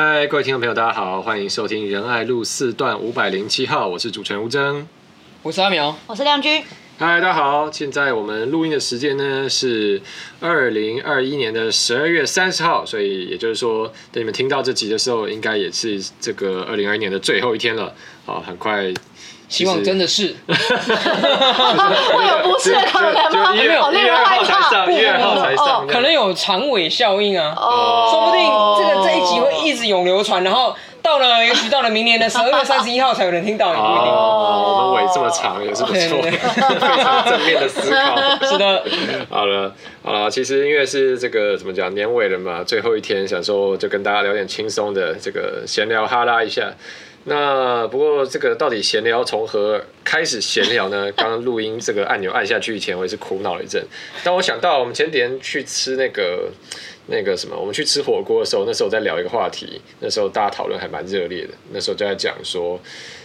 嗨，各位听众朋友，大家好，欢迎收听仁爱路四段五百零七号，我是主持人吴峥，我是阿苗，我是亮君。嗨，大家好，现在我们录音的时间呢是二零二一年的十二月三十号，所以也就是说，等你们听到这集的时候，应该也是这个二零二一年的最后一天了。好，很快。希望真的是，会有不是的可能吗？一月一月二号才上，一月二号才上，可能有长尾效应啊。哦，说不定这个这一集会一直永流传，然后到了也许到了明年的十二月三十一号才有人听到。哦，我们尾这么长也是不错，非常正面的思考。是的，好了好了，其实因为是这个怎么讲，年尾了嘛，最后一天，想说就跟大家聊点轻松的，这个闲聊哈拉一下。那不过这个到底闲聊从何开始闲聊呢？刚刚录音这个按钮按下去以前，我也是苦恼了一阵。当我想到我们前几天去吃那个那个什么，我们去吃火锅的时候，那时候在聊一个话题，那时候大家讨论还蛮热烈的。那时候就在讲说，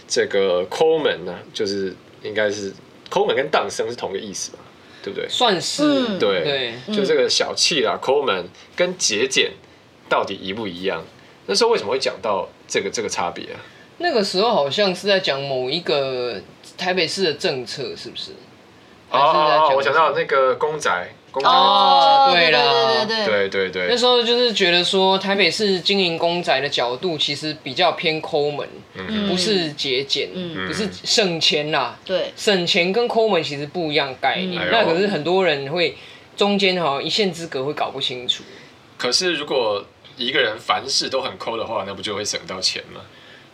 这个抠门呢，就是应该是抠门跟荡生是同个意思嘛，对不对？算是、嗯、对，对，就这个小气啦，抠门跟节俭到底一不一样？那时候为什么会讲到这个这个差别啊？那个时候好像是在讲某一个台北市的政策，是不是？哦哦哦，我想到那个公宅，公宅哦，对了，对对对对，那时候就是觉得说台北市经营公宅的角度其实比较偏抠门，嗯，不是节俭，嗯，不是省钱啦，对，省钱跟抠门其实不一样概念，那可是很多人会中间哈一线之隔会搞不清楚。可是如果一个人凡事都很抠的话，那不就会省到钱吗？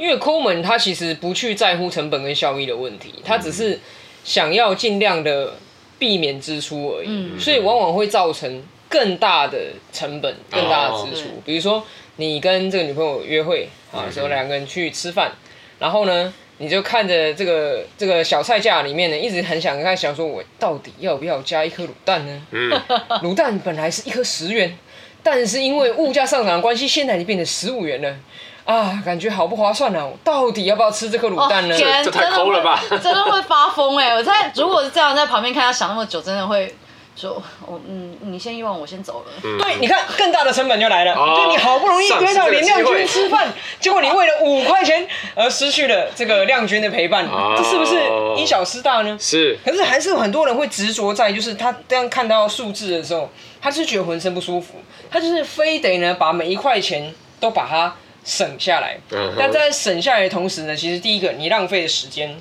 因为抠门，他其实不去在乎成本跟效益的问题，他只是想要尽量的避免支出而已，嗯、所以往往会造成更大的成本、更大的支出。哦、比如说，你跟这个女朋友约会啊，时候两个人去吃饭，然后呢，你就看着这个这个小菜架里面呢，一直很想看，想说我到底要不要加一颗卤蛋呢？嗯、卤蛋本来是一颗十元，但是因为物价上涨的关系，现在已经变成十五元了。啊，感觉好不划算呢、啊！我到底要不要吃这颗卤蛋呢？天，这太抠了吧！真的会发疯哎！我在如果是这样在旁边看他想那么久，真的会说，我嗯，你先遗忘，我先走了。嗯、对，你看更大的成本就来了，哦、就你好不容易约到林亮君吃饭，结果你为了五块钱而失去了这个亮君的陪伴，哦、这是不是因小失大呢？是。可是还是有很多人会执着在，就是他这样看到数字的时候，他是觉得浑身不舒服，他就是非得呢把每一块钱都把它。省下来，但在省下来的同时呢，其实第一个你浪费的时间，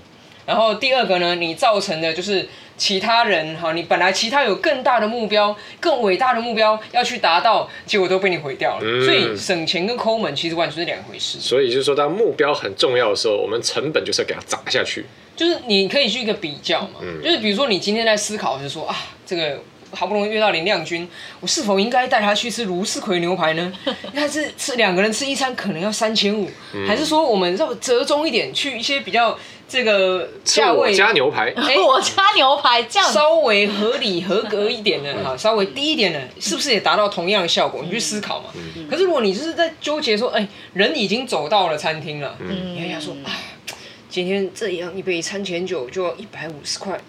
然后第二个呢，你造成的就是其他人哈，你本来其他有更大的目标、更伟大的目标要去达到，结果都被你毁掉了。嗯、所以省钱跟抠门其实完全是两回事。所以就是说，当目标很重要的时候，我们成本就是要给它砸下去。就是你可以去一个比较嘛，嗯、就是比如说你今天在思考，就是说啊，这个。好不容易约到林亮君，我是否应该带他去吃卢氏葵牛排呢？他是吃两个人吃一餐可能要三千五，还是说我们要折中一点，去一些比较这个价位加牛排？哎，我加牛排这样稍微合理合格一点的哈，稍微低一点的，是不是也达到同样的效果？你去思考嘛。可是如果你就是在纠结说，哎，人已经走到了餐厅了，你还要说，哎，今天这样一杯餐前酒就要一百五十块。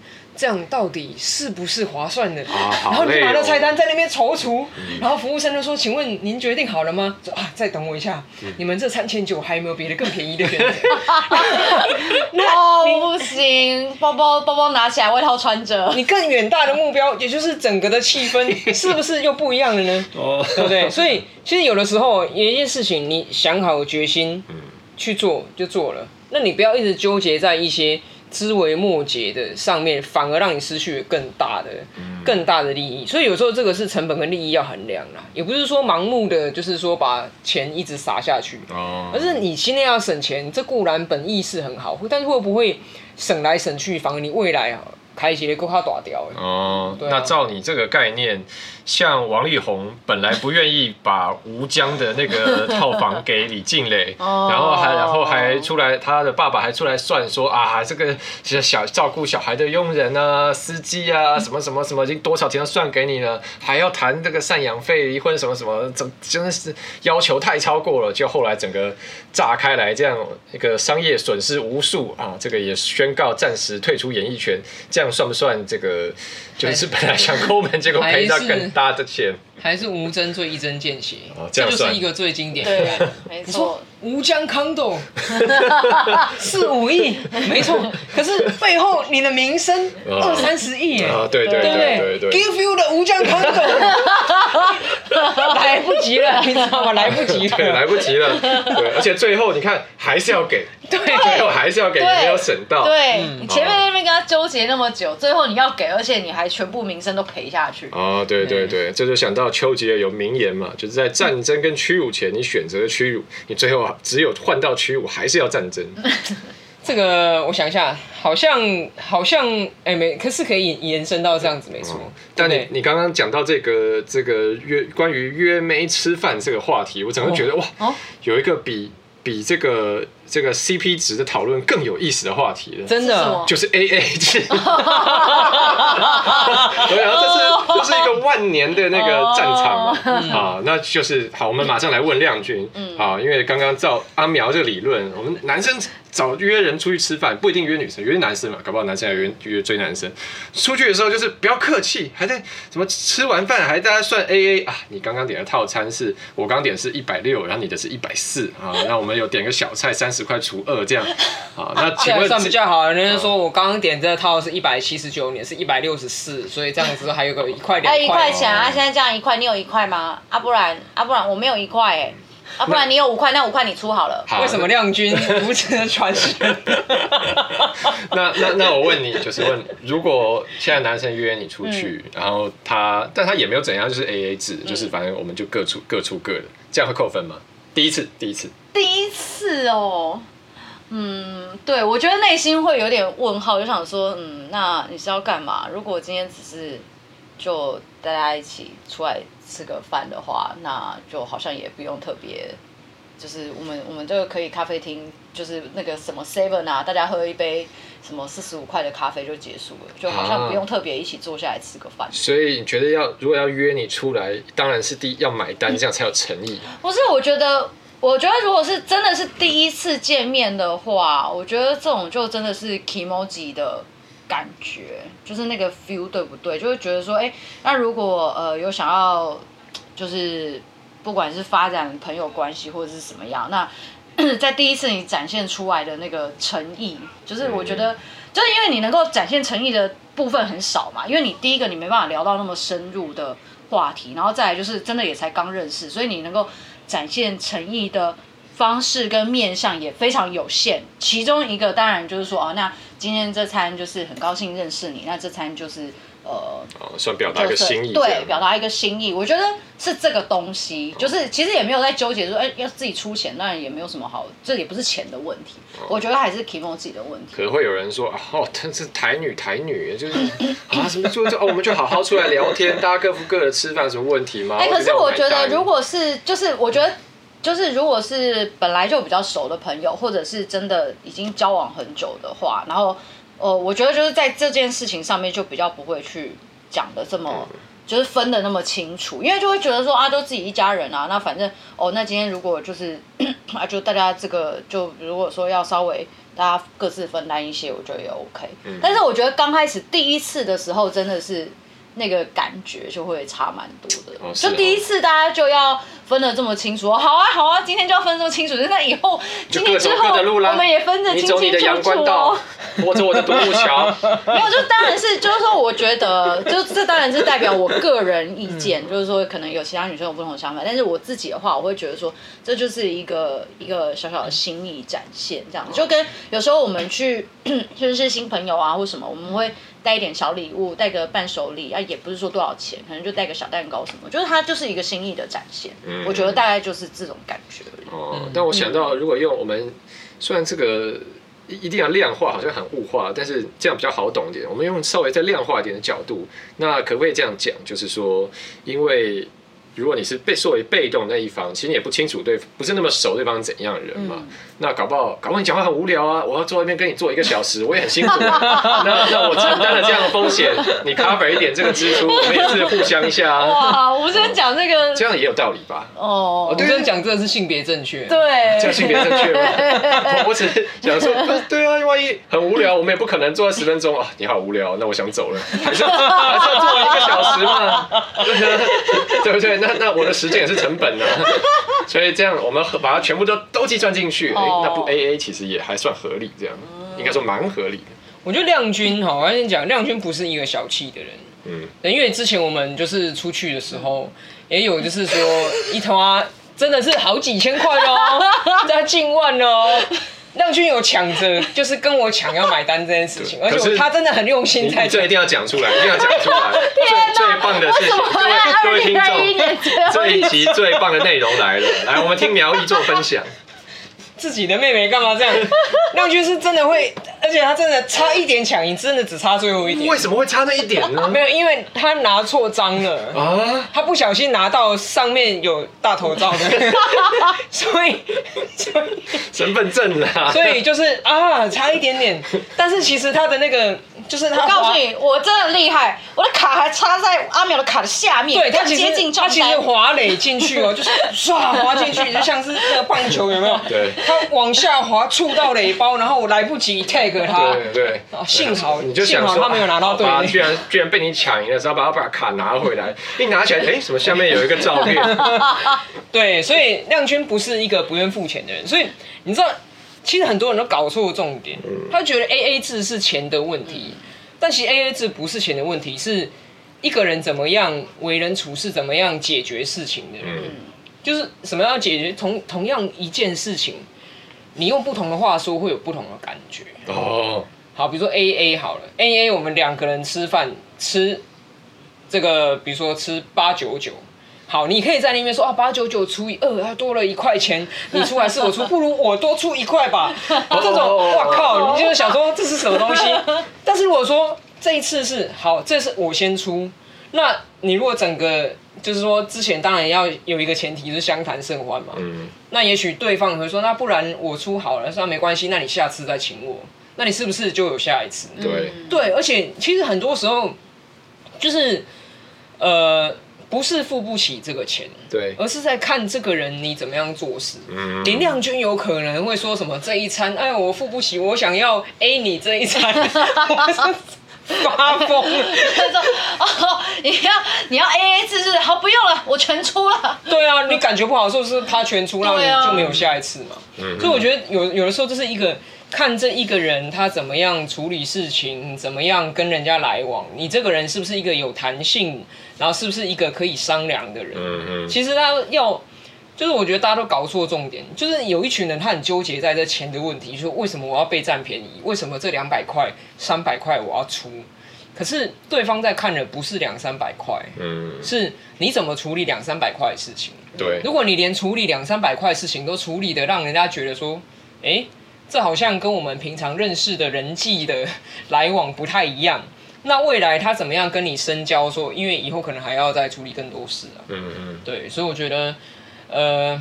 这样到底是不是划算的？啊哦、然后你拿着菜单在那边踌躇，嗯、然后服务生就说：“请问您决定好了吗？”说啊，再等我一下，嗯、你们这三千九还有没有别的更便宜的选择？哦，不行，包包包包拿起来，外套穿着。你更远大的目标，也就是整个的气氛，是不是又不一样了呢？哦，对不对？所以其实有的时候有一件事情，你想好决心去做就做了，那你不要一直纠结在一些。枝微末节的上面，反而让你失去了更大的、更大的利益。所以有时候这个是成本跟利益要衡量啦，也不是说盲目的，就是说把钱一直撒下去，而是你现在要省钱，这固然本意是很好，但是会不会省来省去，反而你未来啊？开起来够他打掉哦，那照你这个概念，像王力宏本来不愿意把吴江的那个套房给李静蕾，然后还然后还出来，他的爸爸还出来算说啊，这个小照顾小孩的佣人啊、司机啊，什 么什么什么，已经多少钱要算给你了，还要谈这个赡养费、离婚什么什么，真真的是要求太超过了，就后来整个炸开来，这样一个商业损失无数啊，这个也宣告暂时退出演艺圈，这样。样算不算这个？就是本来想抠门，结果赔到更大的钱。还是无针最一针见血，哦，这样就是一个最经典的。对，没错。吴江 condo 四五亿，没错。可是背后你的名声二三十亿啊，对对对对对。Give you 的吴江 condo，来不及了，你知道吗？来不及了，对，来不及了。对，而且最后你看还是要给，对，最后还是要给，没有省到。对，你前面那边跟他纠结那么久，最后你要给，而且你还全部名声都赔下去。啊，对对对，这就想到。丘吉尔有名言嘛，就是在战争跟屈辱前，你选择了屈辱，你最后只有换到屈辱，还是要战争。这个我想一下，好像好像哎、欸、没，可是可以延伸到这样子没错、嗯。但你你刚刚讲到这个这个约关于约妹吃饭这个话题，我整个觉得、哦、哇，有一个比比这个。这个 CP 值的讨论更有意思的话题了，真的。就是 AA 制。对，然后这是这是一个万年的那个战场嘛，啊，那就是好，我们马上来问亮君，啊，因为刚刚照阿苗这个理论，我们男生。找约人出去吃饭不一定约女生，约男生嘛，搞不好男生还约约追男生。出去的时候就是不要客气，还在什么吃完饭还大家算 A A 啊？你刚刚点的套餐是我刚点是一百六，然后你的是一百四啊。那我们有点个小菜三十块除二这样啊。那 请问算比较好，人家说我刚刚点这套是一百七十九，你是一百六十四，所以这样子还有个一块两块。一块钱啊！现在这样一块，你有一块吗？啊，不然啊，不然我没有一块哎。啊，不然你有五块，那五块你出好了。为什么亮君不值得传承？那那那我问你，就是问，如果现在男生约你出去，嗯、然后他，但他也没有怎样，就是 A A 制，嗯、就是反正我们就各出各出各的，这样会扣分吗？第一次，第一次，第一次哦，嗯，对，我觉得内心会有点问号，就想说，嗯，那你是要干嘛？如果今天只是就大家一起出来。吃个饭的话，那就好像也不用特别，就是我们我们这个可以咖啡厅，就是那个什么 seven 啊，大家喝一杯什么四十五块的咖啡就结束了，就好像不用特别一起坐下来吃个饭。所以你觉得要如果要约你出来，当然是第要买单，这样才有诚意。不是，我觉得我觉得如果是真的是第一次见面的话，我觉得这种就真的是 kimoji 的。感觉就是那个 feel 对不对？就会觉得说，哎、欸，那如果呃有想要，就是不管是发展朋友关系或者是什么样，那 在第一次你展现出来的那个诚意，就是我觉得，就是因为你能够展现诚意的部分很少嘛，因为你第一个你没办法聊到那么深入的话题，然后再来就是真的也才刚认识，所以你能够展现诚意的方式跟面向也非常有限。其中一个当然就是说，哦，那。今天这餐就是很高兴认识你，那这餐就是呃，算表达一个心意，对，表达一个心意。我觉得是这个东西，就是其实也没有在纠结说，哎，要自己出钱，当然也没有什么好，这也不是钱的问题。我觉得还是 Kimo 自己的问题。可能会有人说，哦，但是台女，台女就是啊，什么就就哦，我们就好好出来聊天，大家各付各的吃饭，什么问题吗？哎，可是我觉得，如果是就是我觉得。就是如果是本来就比较熟的朋友，或者是真的已经交往很久的话，然后，呃，我觉得就是在这件事情上面就比较不会去讲的这么，就是分的那么清楚，因为就会觉得说啊，都自己一家人啊，那反正哦，那今天如果就是 啊，就大家这个就如果说要稍微大家各自分担一些，我觉得也 OK。但是我觉得刚开始第一次的时候真的是。那个感觉就会差蛮多的，哦、就第一次大家就要分得这么清楚，好啊好啊，今天就要分这么清楚，那以后今天之后我们也分得清清楚。楚哦。我走我的独木桥，没有，就当然是，就是说，我觉得，就这当然是代表我个人意见，就是说，可能有其他女生有不同的想法，但是我自己的话，我会觉得说，这就是一个一个小小的心意展现，这样。子，就跟有时候我们去 就是新朋友啊或什么，我们会。带一点小礼物，带个伴手礼啊，也不是说多少钱，可能就带个小蛋糕什么，就是它就是一个心意的展现。嗯，我觉得大概就是这种感觉而已。哦，但我想到，如果用我们虽然这个一定要量化，好像很物化，但是这样比较好懂一点。我们用稍微再量化一点的角度，那可不可以这样讲？就是说，因为如果你是被作为被动那一方，其实你也不清楚对，不是那么熟对方怎样的人嘛。嗯、那搞不好，搞不好你讲话很无聊啊！我要坐那边跟你坐一个小时，我也很辛苦。那那我承担了这样的风险，你 cover 一点这个支出，我们也是互相一下啊。哇，我先讲这个，这样也有道理吧？哦，我先讲这个是性别正确，对，这样性别正确吗？我只是想说，对啊，万一很无聊，我们也不可能坐十分钟啊。你好无聊，那我想走了，还是还是要坐一个小时嘛？对不对？那那我的时间也是成本呢，所以这样我们把它全部都都计算进去，哎、欸，那不 A A 其实也还算合理，这样应该说蛮合理的。我觉得亮君哈，我跟你讲，亮君不是一个小气的人，嗯，因为之前我们就是出去的时候，也有就是说一头啊，真的是好几千块哦，在近万哦。亮君有抢着，就是跟我抢要买单这件事情，而且他真的很用心在。这一定要讲出来，一定要讲出来。最最棒的事情，各位各位听众，这一集最棒的内容来了，来，我们听苗艺做分享。自己的妹妹干嘛这样？亮君是真的会，而且他真的差一点抢赢，真的只差最后一点。为什么会差那一点呢？没有，因为他拿错章了啊！他不小心拿到上面有大头照的，所以所以身份证啊，所以就是啊，差一点点。但是其实他的那个就是他，我告诉你，我真的厉害，我的卡还插在阿淼的卡的下面，对他接近他其实滑垒进去哦，就是唰滑进去，就像是那个棒球有没有？对。他往下滑，触到垒包，然后我来不及 tag 他。对对。幸好，你就想说他没有拿到对。居然居然被你抢赢了，只要把他把卡拿回来，一拿起来，哎，什么下面有一个照片？对，所以亮君不是一个不愿付钱的人，所以你知道，其实很多人都搞错重点，他觉得 A A 制是钱的问题，但其实 A A 制不是钱的问题，是一个人怎么样为人处事，怎么样解决事情的。嗯。就是什么样解决同同样一件事情。你用不同的话说，会有不同的感觉。哦，好，比如说 A A 好了，A A 我们两个人吃饭吃这个，比如说吃八九九，好，你可以在那边说啊，八九九除以二，它多了一块钱，你出还是我出？不如我多出一块吧。这种，哇靠，你就是想说这是什么东西？但是如果说这一次是好，这是我先出，那你如果整个。就是说，之前当然要有一个前提，就是相谈甚欢嘛。嗯。那也许对方会说，那不然我出好了，那没关系，那你下次再请我，那你是不是就有下一次？对。对，而且其实很多时候，就是呃，不是付不起这个钱，对，而是在看这个人你怎么样做事。嗯。林亮君有可能会说什么这一餐，哎，我付不起，我想要 A 你这一餐。发疯，他说：“哦，你要你要 A A 制是好，不用了，我全出了。”对啊，你感觉不好是不是他全出，那你就没有下一次嘛。嗯、所以我觉得有有的时候这是一个看这一个人他怎么样处理事情，怎么样跟人家来往，你这个人是不是一个有弹性，然后是不是一个可以商量的人？嗯嗯。其实他要。就是我觉得大家都搞错重点，就是有一群人他很纠结在这钱的问题，就是为什么我要被占便宜？为什么这两百块、三百块我要出？可是对方在看的不是两三百块，嗯，是你怎么处理两三百块的事情？对，如果你连处理两三百块的事情都处理的让人家觉得说，哎，这好像跟我们平常认识的人际的来往不太一样，那未来他怎么样跟你深交？说，因为以后可能还要再处理更多事啊，嗯嗯，对，所以我觉得。呃，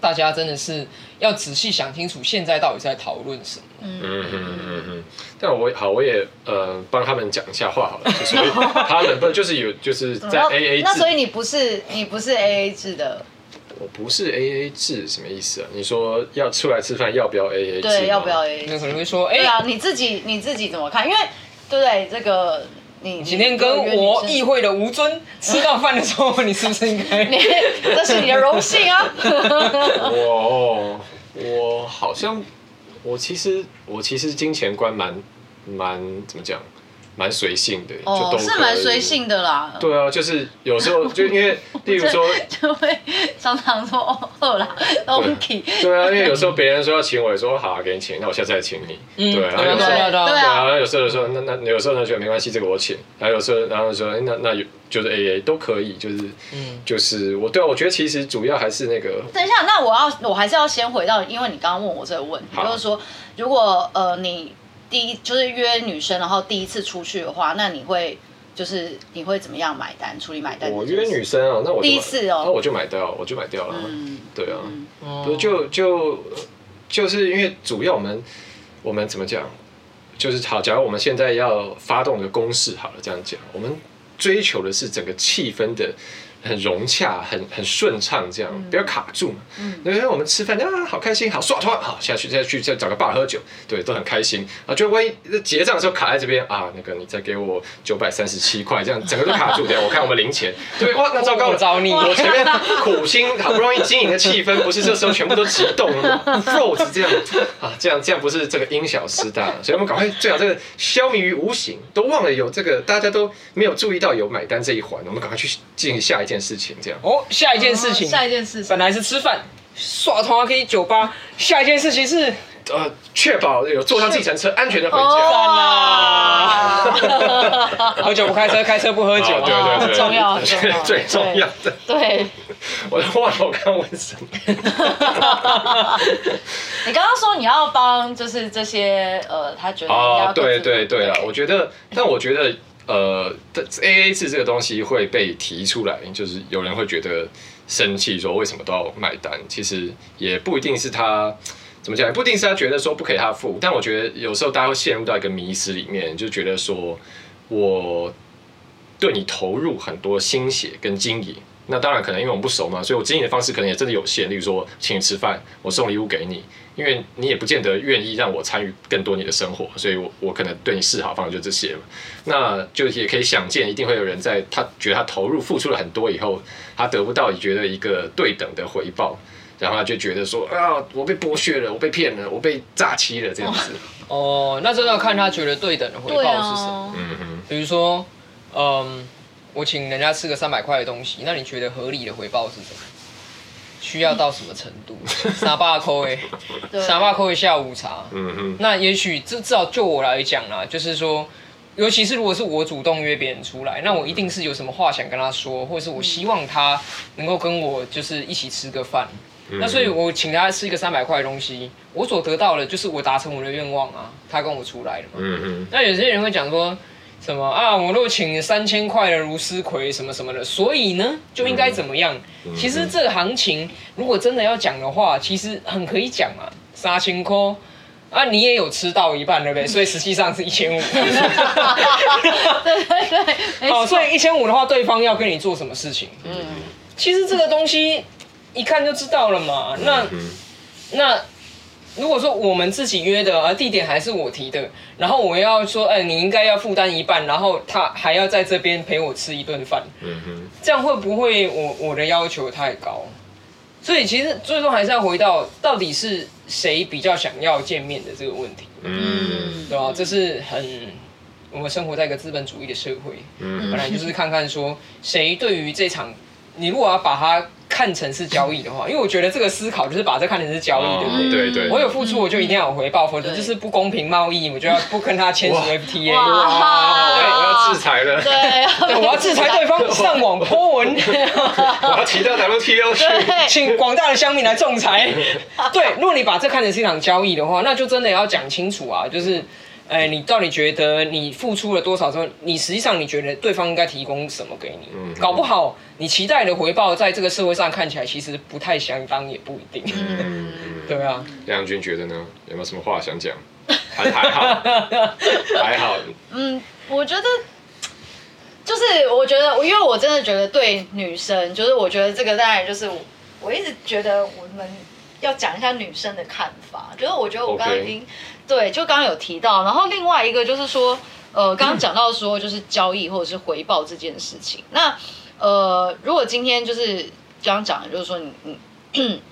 大家真的是要仔细想清楚，现在到底在讨论什么？嗯嗯嗯嗯，但我好，我也呃帮他们讲一下话好了，就是他们不就是有就是在 A A 制，那所以你不是你不是 A A 制的？我不是 A A 制，什么意思啊？你说要出来吃饭要不要 A A 制？对，要不要 A A？那可能会说，哎、欸，对啊，你自己你自己怎么看？因为对不对？这个。你今天跟我议会的吴尊吃到饭的时候，你是不是应该？这是你的荣幸啊！我我好像我其实我其实金钱观蛮蛮怎么讲？蛮随性的，哦，就都是蛮随性的啦。对啊，就是有时候 就因为，例如说，就会常常说哦，好啦，OK。对啊，因为有时候别人说要请我，也说好啊，给你请，那我下次再请你。嗯，对啊，有时候对啊，对啊，有时候说那那有时候呢觉得没关系，这个我请。还有时候然后说那那有就是 AA 都可以，就是嗯，就是我对啊，我觉得其实主要还是那个。等一下，那我要我还是要先回到，因为你刚刚问我这个问题，就是说如果呃你。第一就是约女生，然后第一次出去的话，那你会就是你会怎么样买单处理买单？我约女生啊，那我第一次哦，那我就买掉，我就买掉了。嗯，对啊，嗯、不就就就是因为主要我们我们怎么讲，就是好，假如我们现在要发动一个攻势，好了，这样讲，我们追求的是整个气氛的。很融洽，很很顺畅，这样不要卡住嘛。嗯，因为我们吃饭啊，好开心，好耍团，好下去再去再找个 bar 喝酒，对，都很开心啊。就万一结账的时候卡在这边啊，那个你再给我九百三十七块，这样整个都卡住。等下我看我们零钱，对哇，那糟糕了，我找你，我前面苦心好不容易经营的气氛，不是这时候全部都激动了吗？Froze 这样啊，这样这样不是这个因小失大，所以我们赶快最好这个消弭于无形，都忘了有这个，大家都没有注意到有买单这一环，我们赶快去进行下一件。件事情这样哦，下一件事情，下一件事情，本来是吃饭，耍通话可以酒吧，下一件事情是呃，确保有坐上计程车安全的回家。赞啦！喝酒不开车，开车不喝酒，对对 对，重要，最重要的。对，我都忘了我刚刚问什么。你刚刚说你要帮，就是这些呃，他觉得哦，对对对了，我觉得，但我觉得。呃，A A 制这个东西会被提出来，就是有人会觉得生气，说为什么都要买单？其实也不一定是他怎么讲，也不一定是他觉得说不给他付。但我觉得有时候大家会陷入到一个迷失里面，就觉得说我对你投入很多心血跟经营。那当然可能因为我们不熟嘛，所以我经营的方式可能也真的有限。例如说，请你吃饭，我送礼物给你，因为你也不见得愿意让我参与更多你的生活，所以我我可能对你示好方式就这些嘛。那就也可以想见，一定会有人在他觉得他投入付出了很多以后，他得不到你觉得一个对等的回报，然后他就觉得说啊，我被剥削了，我被骗了，我被诈欺了这样子。哦，那真的要看他觉得对等的回报是什么。嗯哼，比如说，嗯。我请人家吃个三百块的东西，那你觉得合理的回报是什么？需要到什么程度？三百块诶，三百块下午茶。嗯嗯。那也许至至少就我来讲啦，就是说，尤其是如果是我主动约别人出来，那我一定是有什么话想跟他说，或者是我希望他能够跟我就是一起吃个饭。嗯、那所以我请他吃一个三百块的东西，我所得到的就是我达成我的愿望啊，他跟我出来了嘛。嗯嗯。那有些人会讲说。什么啊？我若请三千块的卢思奎什么什么的，所以呢就应该怎么样？嗯、其实这个行情如果真的要讲的话，其实很可以讲啊。杀青科啊，你也有吃到一半对不对？所以实际上是一千五。对对对。好，所以一千五的话，对方要跟你做什么事情？嗯，其实这个东西一看就知道了嘛。那、嗯、那。如果说我们自己约的，而地点还是我提的，然后我要说，哎，你应该要负担一半，然后他还要在这边陪我吃一顿饭，嗯哼，这样会不会我我的要求太高？所以其实最终还是要回到，到底是谁比较想要见面的这个问题，嗯，对吧？这是很我们生活在一个资本主义的社会，嗯，本来就是看看说谁对于这场，你如果要把它。看成是交易的话，因为我觉得这个思考就是把这看成是交易，对不对？对对。我有付出，我就一定要有回报，否则就是不公平贸易，我就要不跟他签署 FTA。哇！我要制裁了。对，我要制裁对方 上网 po 文。我要提到 WTO 去，请广大的乡民来仲裁。对，如果你把这看成是一场交易的话，那就真的要讲清楚啊，就是。哎，你到底觉得你付出了多少之后，你实际上你觉得对方应该提供什么给你？嗯、搞不好你期待的回报，在这个社会上看起来其实不太相当，也不一定。嗯、对啊，亮君觉得呢？有没有什么话想讲？还还好，还好。嗯，我觉得就是我觉得，因为我真的觉得对女生，就是我觉得这个当然就是我，我一直觉得我们要讲一下女生的看法，就是我觉得我刚刚已经。对，就刚刚有提到，然后另外一个就是说，呃，刚刚讲到说就是交易或者是回报这件事情。那呃，如果今天就是刚刚讲的，就是说你你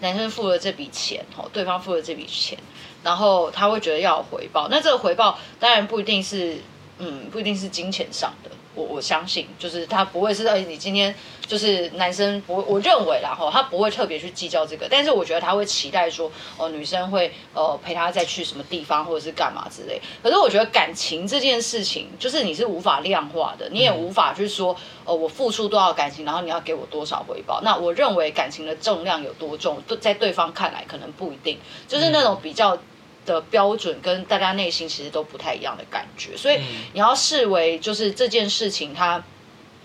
男生付了这笔钱，哦，对方付了这笔钱，然后他会觉得要回报。那这个回报当然不一定是，嗯，不一定是金钱上的。我我相信，就是他不会是，哎，你今天就是男生不，我认为然后，他不会特别去计较这个，但是我觉得他会期待说，哦，女生会呃陪他再去什么地方或者是干嘛之类。可是我觉得感情这件事情，就是你是无法量化的，你也无法去说，哦，我付出多少感情，然后你要给我多少回报。那我认为感情的重量有多重，对在对方看来可能不一定，就是那种比较。的标准跟大家内心其实都不太一样的感觉，所以你要视为就是这件事情它，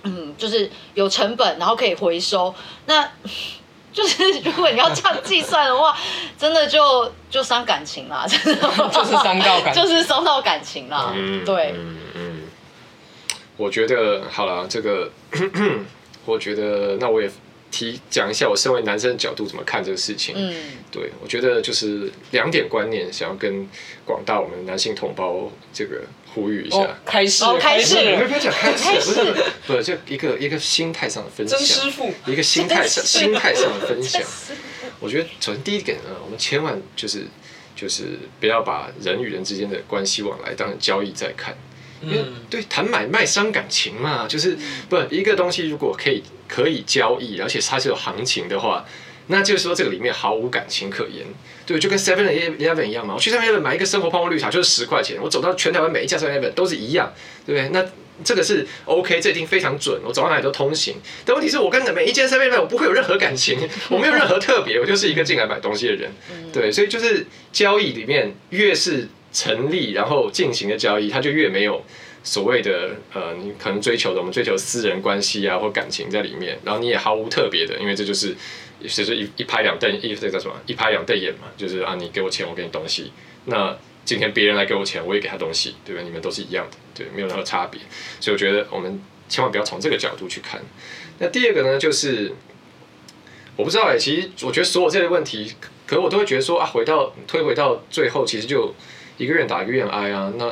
嗯，就是有成本，然后可以回收，那 就是如果你要这样计算的话，真的就就伤感情啦，真的。就是伤到感情，就是伤到感情啦，嗯、对，嗯嗯，我觉得好了，这个 我觉得那我也。提讲一下我身为男生的角度怎么看这个事情。嗯，对，我觉得就是两点观念，想要跟广大我们男性同胞这个呼吁一下。哦、开始，开始，不要讲开始，不是，不是，就一个一个心态上的分享。曾师傅，一个心态上心态上的分享。我觉得首先第一点呢，我们千万就是就是不要把人与人之间的关系往来当成交易在看。因为对谈买卖伤感情嘛，就是不一个东西如果可以可以交易，而且它是有行情的话，那就是说这个里面毫无感情可言，对，就跟 Seven Eleven 一样嘛。我去 Seven Eleven 买一个生活泡沫绿茶就是十块钱，我走到全台湾每一家 Seven Eleven 都是一样，对不对？那这个是 OK，这一定非常准，我走到哪里都通行。但问题是我跟每一间 Seven Eleven 我不会有任何感情，我没有任何特别，我就是一个进来买东西的人，对，所以就是交易里面越是。成立然后进行的交易，它就越没有所谓的呃，你可能追求的我们追求私人关系啊或感情在里面，然后你也毫无特别的，因为这就是其实一一拍两瞪，一这叫什么？一拍两瞪眼嘛，就是啊，你给我钱，我给你东西。那今天别人来给我钱，我也给他东西，对不对？你们都是一样的，对，没有任何差别。所以我觉得我们千万不要从这个角度去看。那第二个呢，就是我不知道哎，其实我觉得所有这些问题，可我都会觉得说啊，回到推回到最后，其实就。一个愿打一个愿挨啊，那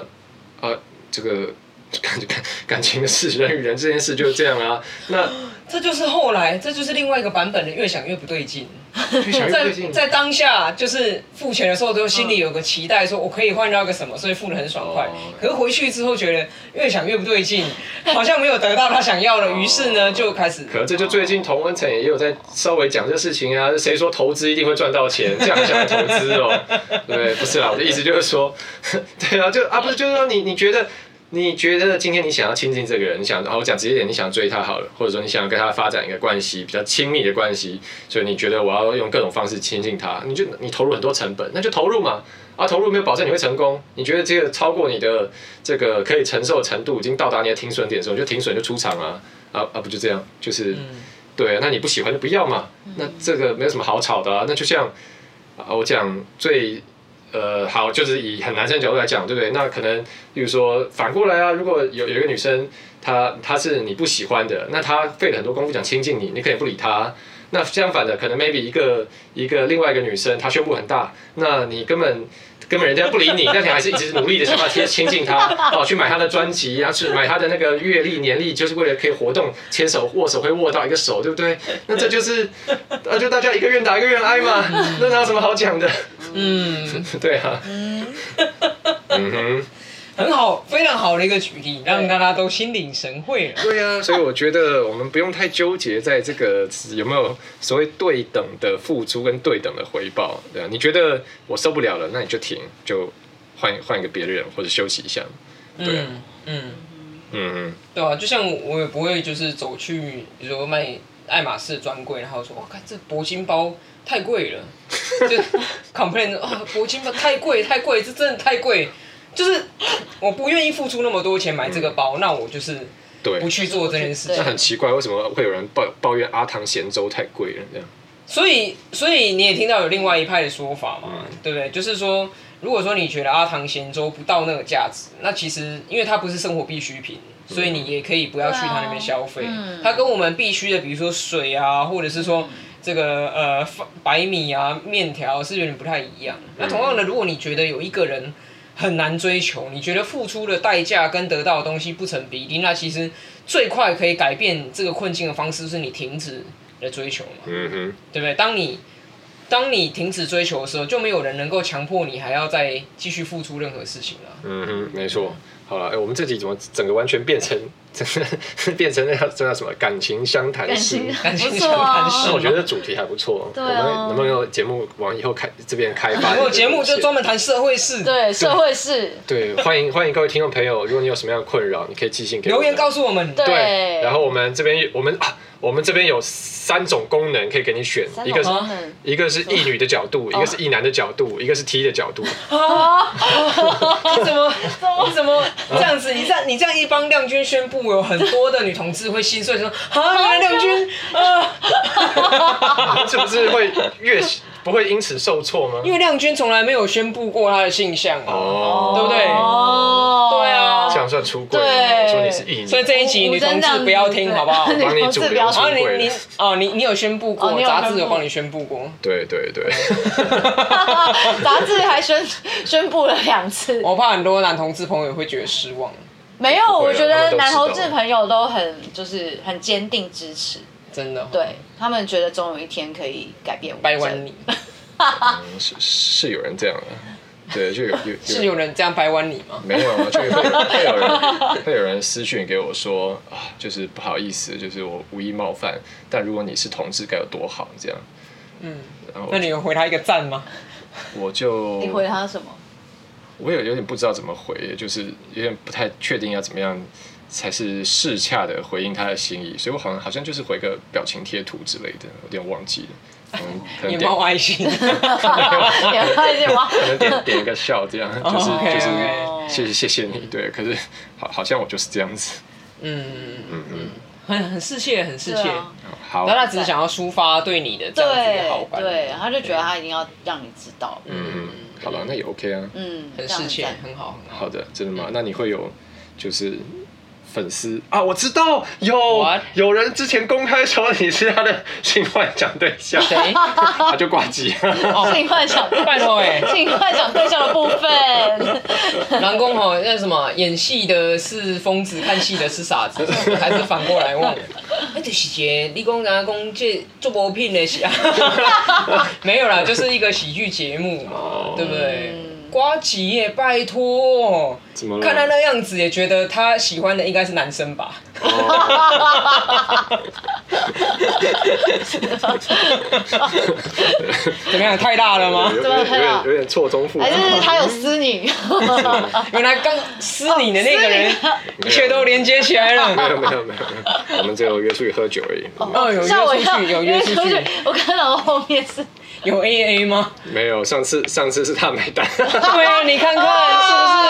啊这个感 感感情的事，人与人这件事就是这样啊，那这就是后来，这就是另外一个版本的越想越不对劲。在在当下就是付钱的时候，都心里有个期待，说我可以换到个什么，所以付的很爽快。可是回去之后觉得越想越不对劲，好像没有得到他想要的，于是呢就开始。可能这就最近童文成也有在稍微讲这事情啊，谁说投资一定会赚到钱？这样想投资哦？对，不是啦，我的意思就是说，对啊，就啊不是，就是说你你觉得。你觉得今天你想要亲近这个人，你想，好，我讲直接点，你想要追他好了，或者说你想要跟他发展一个关系，比较亲密的关系，所以你觉得我要用各种方式亲近他，你就你投入很多成本，那就投入嘛，啊，投入没有保证你会成功，你觉得这个超过你的这个可以承受的程度，已经到达你的停损点的时候，就停损就出场啊，啊啊不就这样，就是，嗯、对，那你不喜欢就不要嘛，那这个没有什么好吵的啊，那就像啊我讲最。呃，好，就是以很男生角度来讲，对不对？那可能，比如说反过来啊，如果有有一个女生，她她是你不喜欢的，那她费了很多功夫想亲近你，你可以不理她。那相反的，可能 maybe 一个一个另外一个女生，她胸部很大，那你根本。根本人家不理你，但你还是一直努力的想办法亲近她，哦，去买她的专辑，然后去买她的那个月历年历，就是为了可以活动牵手握手会握到一个手，对不对？那这就是，那就大家一个愿打一个愿挨嘛，那哪有什么好讲的？嗯，对啊。嗯哼。很好，非常好的一个举例，让大家都心领神会了。对啊，所以我觉得我们不用太纠结在这个有没有所谓对等的付出跟对等的回报，对啊，你觉得我受不了了，那你就停，就换换一个别的人或者休息一下。对啊，嗯嗯嗯嗯，对啊，就像我也不会就是走去，比如说卖爱马仕专柜，然后说，我看这铂金包太贵了，就 complain 啊，铂金包太贵太贵，这真的太贵。就是我不愿意付出那么多钱买这个包，嗯、那我就是对不去做这件事情。那很奇怪，为什么会有人抱抱怨阿唐咸粥太贵了这样？所以，所以你也听到有另外一派的说法嘛，嗯、对不对？就是说，如果说你觉得阿唐咸粥不到那个价值，那其实因为它不是生活必需品，所以你也可以不要去他那边消费。嗯、它跟我们必须的，比如说水啊，或者是说这个呃白米啊、面条是有点不太一样。那同样的，如果你觉得有一个人。很难追求，你觉得付出的代价跟得到的东西不成比例，那其实最快可以改变这个困境的方式是你停止的追求嘛？嗯哼，对不对？当你当你停止追求的时候，就没有人能够强迫你还要再继续付出任何事情了。嗯哼，没错。好了，哎，我们这集怎么整个完全变成，真的 变成那叫这叫什么感情相谈室？感情相谈室。那我觉得主题还不错，我们能不能有节目往以后开这边开发？有节目就专门谈社会事，对社会事。对，欢迎欢迎各位听众朋友，如果你有什么样的困扰，你可以寄信给我，留言告诉我们。对，然后我们这边我们啊。我们这边有三种功能可以给你选，一个是一个是异女的角度，一个是异男的角度，一个是 T 的角度。啊？你怎么你怎么这样子？你这样你这样一帮亮君宣布，有很多的女同志会心碎说 啊，原来亮君啊，是不是会越不会因此受挫吗？因为亮君从来没有宣布过他的性向哦，对不对？哦，对啊，这样算出柜？对，说你是异女，所以这一集女同志不要听，好不好？帮你主流。然后你你哦，你你有宣布过，杂志有帮你宣布过。对对对，杂志还宣宣布了两次。我怕很多男同志朋友会觉得失望。没有，我觉得男同志朋友都很就是很坚定支持，真的。对，他们觉得总有一天可以改变我。掰弯你。是是有人这样的。对，就有有是有人这样掰弯你吗？没有，就会会有人会有人私讯给我说啊，就是不好意思，就是我无意冒犯，但如果你是同志该有多好这样。嗯，然后那你有回他一个赞吗？我就你回他什么？我也有点不知道怎么回，就是有点不太确定要怎么样才是适恰的回应他的心意，所以我好像好像就是回个表情贴图之类的，有点忘记了。嗯，也冒爱心，也冒爱心吗？可能点点一个笑，这样就是就是谢谢谢谢你，对。可是好好像我就是这样子，嗯嗯嗯很很世切，很世切。好，然后他只是想要抒发对你的这样子的好感，对，他就觉得他一定要让你知道。嗯嗯，好了，那也 OK 啊，嗯，很世切，很好。好的，真的吗？那你会有就是。粉丝啊，我知道有?有人之前公开说你是他的性幻想对象，谁谁？他就挂机。性幻想，拜托哎，性幻想对象的部分。南宫吼，那什么，演戏的是疯子，看戏的是傻子，还是反过来问？哎，就是节，你讲人家讲这做播片的是啊？没有啦，就是一个喜剧节目嘛，oh. 对不对？呱吉耶，拜托！怎么了？看他那样子，也觉得他喜欢的应该是男生吧？怎么样？太大了吗？有点有点错综复杂。还是他有私女？原来刚私你的那个人，一切都连接起来了。没有没有没有，我们只有约出去喝酒而已。哦，有约出去，有约出去。我看到后面是。有 A A 吗？没有，上次上次是他买单。对啊，你看看是不是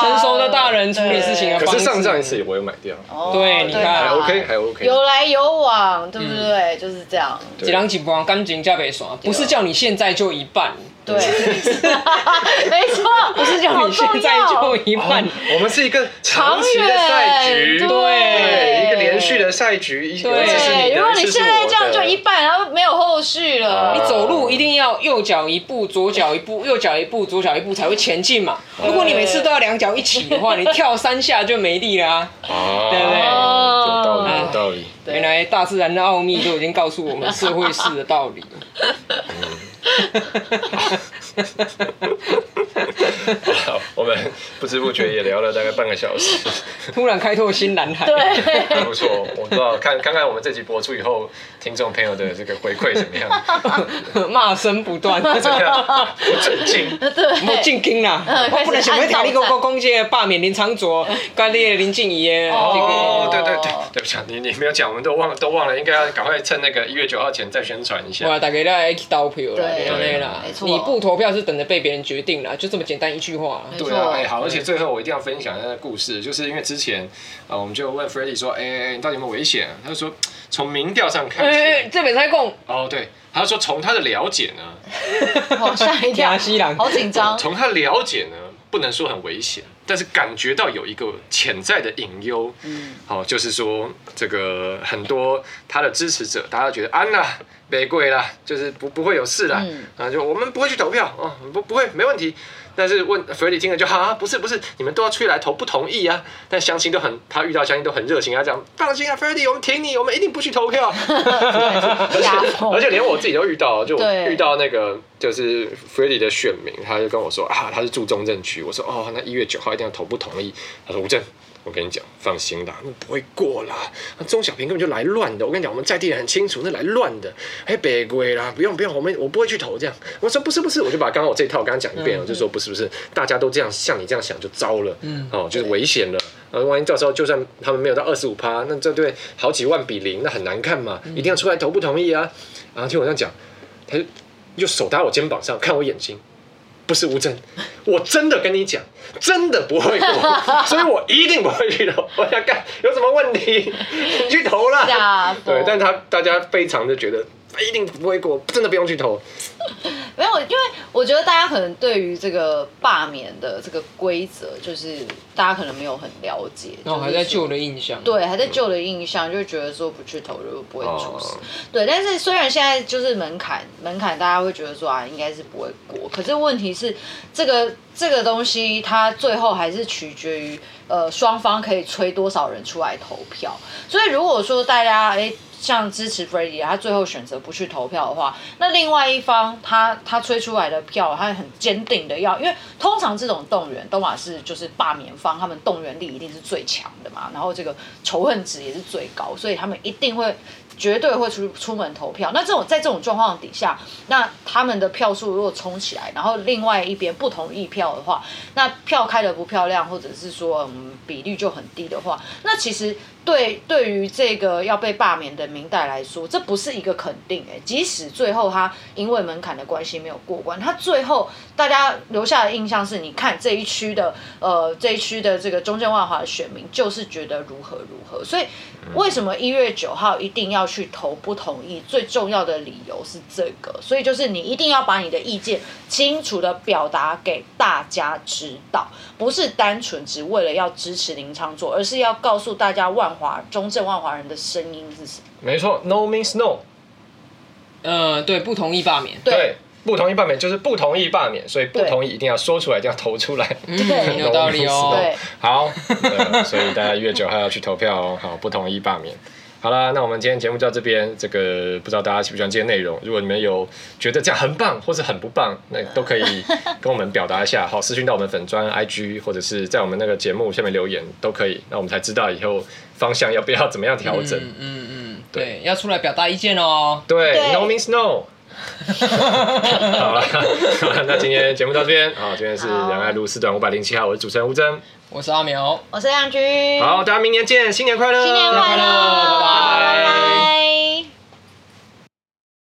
成熟的大人处理事情的方式？可是上上一次我有买掉。对，你看还 OK，还 OK。有来有往，对不对？就是这样。几两几不往，干净加倍爽，不是叫你现在就一半。对，没错，不是叫你现在就一半。我们是一个长期的赛局，对，一个连续的赛局。对，如果你现在这样就一半，然后没有后续了。你走路一定要右脚一步，左脚一步，右脚一步，左脚一步才会前进嘛。如果你每次都要两脚一起的话，你跳三下就没力啦，对不对？有道理，有道理。原来大自然的奥秘都已经告诉我们社会式的道理。好，我们不知不觉也聊了大概半个小时，突然开拓新蓝海，对，还 不错。我不知道看看看我们这集播出以后，听众朋友的这个回馈怎么样？骂声不断，怎么样？不准进，对，不进京啦！我不能想会挑你个个攻击罢免林长佐，干你林静怡耶！哦，对对对，对不起，你你没有讲，我们都忘了都忘了，应该要赶快趁那个一月九号前再宣传一下。哇，大家来去投票了。对啦，没错，你不投票是等着被别人决定啦，就这么简单一句话。对啊，哎好，而且最后我一定要分享一下故事，就是因为之前啊，我们就问 Freddy 说，哎哎，你到底有没有危险？他就说从民调上看，哎，这边在讲。哦，对，他说从他的了解呢，好吓一跳，好紧张。从他了解呢，不能说很危险，但是感觉到有一个潜在的隐忧。嗯，好，就是说这个很多他的支持者，大家觉得安娜。别贵啦，就是不不会有事啦，嗯、啊，就我们不会去投票哦，不不会，没问题。但是问 Freddy 听了就哈、啊，不是不是，你们都要出来投不同意啊？但相亲都很，他遇到相亲都很热情，他讲放心啊，Freddy，我们挺你，我们一定不去投票。而且而且连我自己都遇到，就遇到那个就是 Freddy 的选民，他就跟我说啊，他是住中正区，我说哦，那一月九号一定要投不同意。他说吴正。我跟你讲，放心啦，那不会过啦。那钟小平根本就来乱的。我跟你讲，我们在地人很清楚，那来乱的。哎，别归啦，不用不用，我们我不会去投这样。我说不是不是，我就把刚刚我这一套刚刚讲一遍，我、嗯、就说不是不是，大家都这样像你这样想就糟了，嗯，哦，就是危险了。呃，万一到时候就算他们没有到二十五趴，那这对好几万比零，那很难看嘛。一定要出来投不同意啊。然后听我这样讲，他就就手搭我肩膀上，看我眼睛。不是吴镇，我真的跟你讲，真的不会过，所以我一定不会去投。我想干，有什么问题？你去投啦。对，但他大家非常的觉得。一定不会过，真的不用去投。没有，因为我觉得大家可能对于这个罢免的这个规则，就是大家可能没有很了解，然后还在旧的印象。对，还在旧的印象，就觉得说不去投就不会出事。对，但是虽然现在就是门槛，门槛大家会觉得说啊，应该是不会过。可是问题是，这个这个东西它最后还是取决于呃双方可以催多少人出来投票。所以如果说大家哎。像支持 Freddy，他最后选择不去投票的话，那另外一方他他吹出来的票，他很坚定的要，因为通常这种动员都马是就是罢免方，他们动员力一定是最强的嘛，然后这个仇恨值也是最高，所以他们一定会。绝对会出出门投票。那这种在这种状况底下，那他们的票数如果冲起来，然后另外一边不同意票的话，那票开得不漂亮，或者是说嗯比率就很低的话，那其实对对于这个要被罢免的明代来说，这不是一个肯定诶。即使最后他因为门槛的关系没有过关，他最后大家留下的印象是，你看这一区的呃这一区的这个中正万华的选民就是觉得如何如何，所以。为什么一月九号一定要去投不同意？最重要的理由是这个，所以就是你一定要把你的意见清楚的表达给大家知道，不是单纯只为了要支持林昌做，而是要告诉大家万华中正万华人的声音是什么。没错，No means no。呃，对，不同意罢免。对。不同意罢免就是不同意罢免，所以不同意一定要说出来，一定要投出来。嗯，有道理哦。对，好，所以大家一月九号要去投票哦。好，不同意罢免。好啦，那我们今天节目就到这边。这个不知道大家喜不喜欢今天内容？如果你们有觉得这样很棒，或是很不棒，那都可以 跟我们表达一下。好，私讯到我们粉专 IG，或者是在我们那个节目下面留言都可以。那我们才知道以后方向要不要怎么样调整。嗯嗯嗯，对，要出来表达意见哦。对，No means no。好了，那今天节目到这边好，今天是仁爱路四段五百零七号，我是主持人吴峥，我是阿苗，我是亮君，好，大家明年见，新年快乐，新年快乐，拜拜。拜拜。